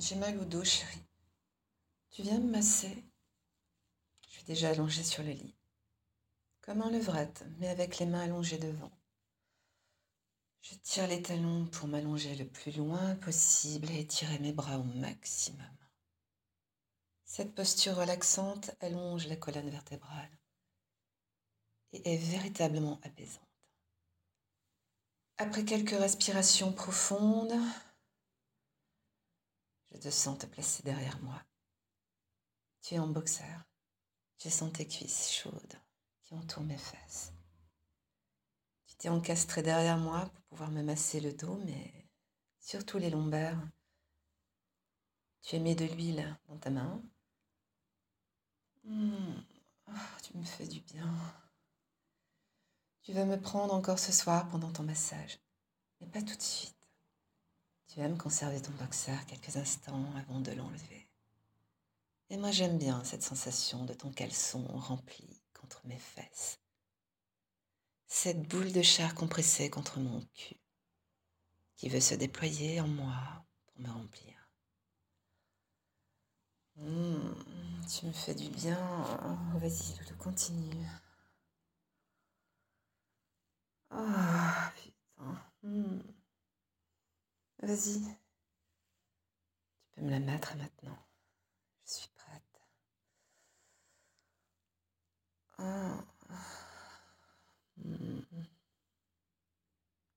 J'ai mal au dos, chérie. Tu viens me masser Je suis déjà allongée sur le lit. Comme en levrette, mais avec les mains allongées devant. Je tire les talons pour m'allonger le plus loin possible et étirer mes bras au maximum. Cette posture relaxante allonge la colonne vertébrale et est véritablement apaisante. Après quelques respirations profondes, je te sens te placer derrière moi. Tu es en boxeur. Je sens tes cuisses chaudes qui entourent mes fesses. Tu t'es encastré derrière moi pour pouvoir me masser le dos, mais surtout les lombaires. Tu mis de l'huile dans ta main. Mmh. Oh, tu me fais du bien. Tu vas me prendre encore ce soir pendant ton massage, mais pas tout de suite. Tu aimes conserver ton boxeur quelques instants avant de l'enlever. Et moi j'aime bien cette sensation de ton caleçon rempli contre mes fesses. Cette boule de chair compressée contre mon cul qui veut se déployer en moi pour me remplir. Mmh, tu me fais du bien. Vas-y, continue. Vas-y. Tu peux me la mettre maintenant.